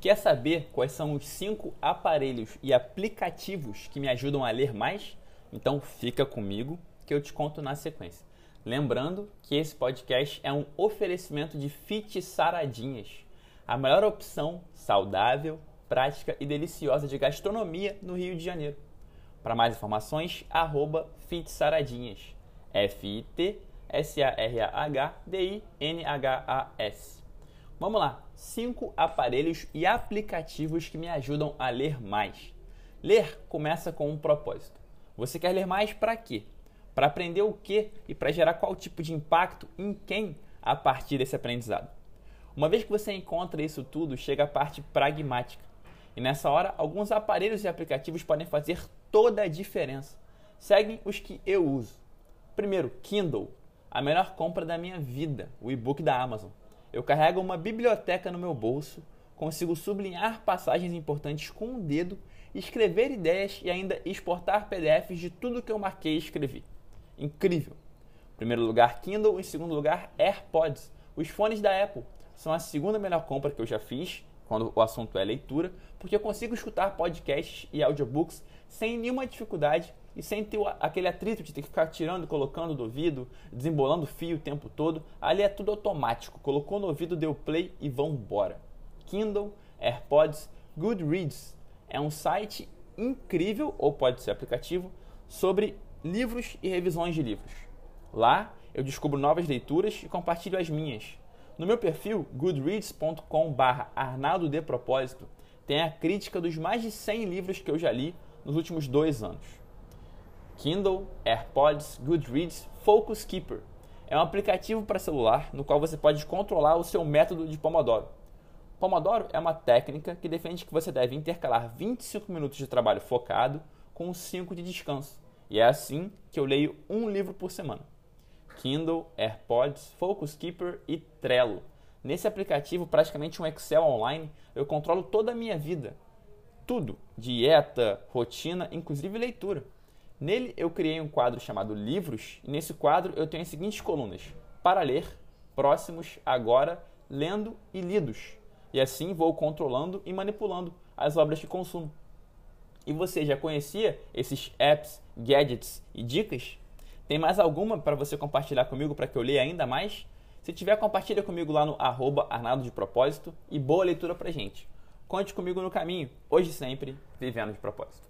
Quer saber quais são os cinco aparelhos e aplicativos que me ajudam a ler mais? Então fica comigo que eu te conto na sequência. Lembrando que esse podcast é um oferecimento de Fit Saradinhas, a melhor opção saudável, prática e deliciosa de gastronomia no Rio de Janeiro. Para mais informações, arroba Fit Saradinhas. F-I-T-S-A-R-A-H-D-I-N-H-A-S. Vamos lá, cinco aparelhos e aplicativos que me ajudam a ler mais. Ler começa com um propósito. Você quer ler mais para quê? Para aprender o quê e para gerar qual tipo de impacto em quem a partir desse aprendizado. Uma vez que você encontra isso tudo, chega a parte pragmática. E nessa hora, alguns aparelhos e aplicativos podem fazer toda a diferença. Seguem os que eu uso. Primeiro, Kindle, a melhor compra da minha vida, o e-book da Amazon. Eu carrego uma biblioteca no meu bolso, consigo sublinhar passagens importantes com o dedo, escrever ideias e ainda exportar PDFs de tudo que eu marquei e escrevi. Incrível! Em primeiro lugar, Kindle, em segundo lugar, AirPods, os fones da Apple. São a segunda melhor compra que eu já fiz, quando o assunto é leitura, porque eu consigo escutar podcasts e audiobooks sem nenhuma dificuldade e sem ter aquele atrito de ter que ficar tirando, colocando do ouvido, desembolando fio o tempo todo. Ali é tudo automático. Colocou no ouvido, deu play e vão embora. Kindle, AirPods, Goodreads é um site incrível, ou pode ser aplicativo, sobre livros e revisões de livros. Lá eu descubro novas leituras e compartilho as minhas. No meu perfil, goodreads.com/arnaldo de propósito, tem a crítica dos mais de 100 livros que eu já li nos últimos dois anos. Kindle, AirPods, Goodreads, Focus Keeper. É um aplicativo para celular no qual você pode controlar o seu método de Pomodoro. Pomodoro é uma técnica que defende que você deve intercalar 25 minutos de trabalho focado com 5 de descanso. E é assim que eu leio um livro por semana. Kindle, AirPods, Focus Keeper e Trello. Nesse aplicativo, praticamente um Excel online, eu controlo toda a minha vida. Tudo: dieta, rotina, inclusive leitura. Nele eu criei um quadro chamado Livros, e nesse quadro eu tenho as seguintes colunas: para ler, próximos, agora, lendo e lidos. E assim vou controlando e manipulando as obras que consumo. E você já conhecia esses apps, gadgets e dicas? Tem mais alguma para você compartilhar comigo para que eu leia ainda mais? Se tiver, compartilha comigo lá no arroba Arnaldo de Propósito e boa leitura pra gente. Conte comigo no caminho, hoje sempre, vivendo de propósito.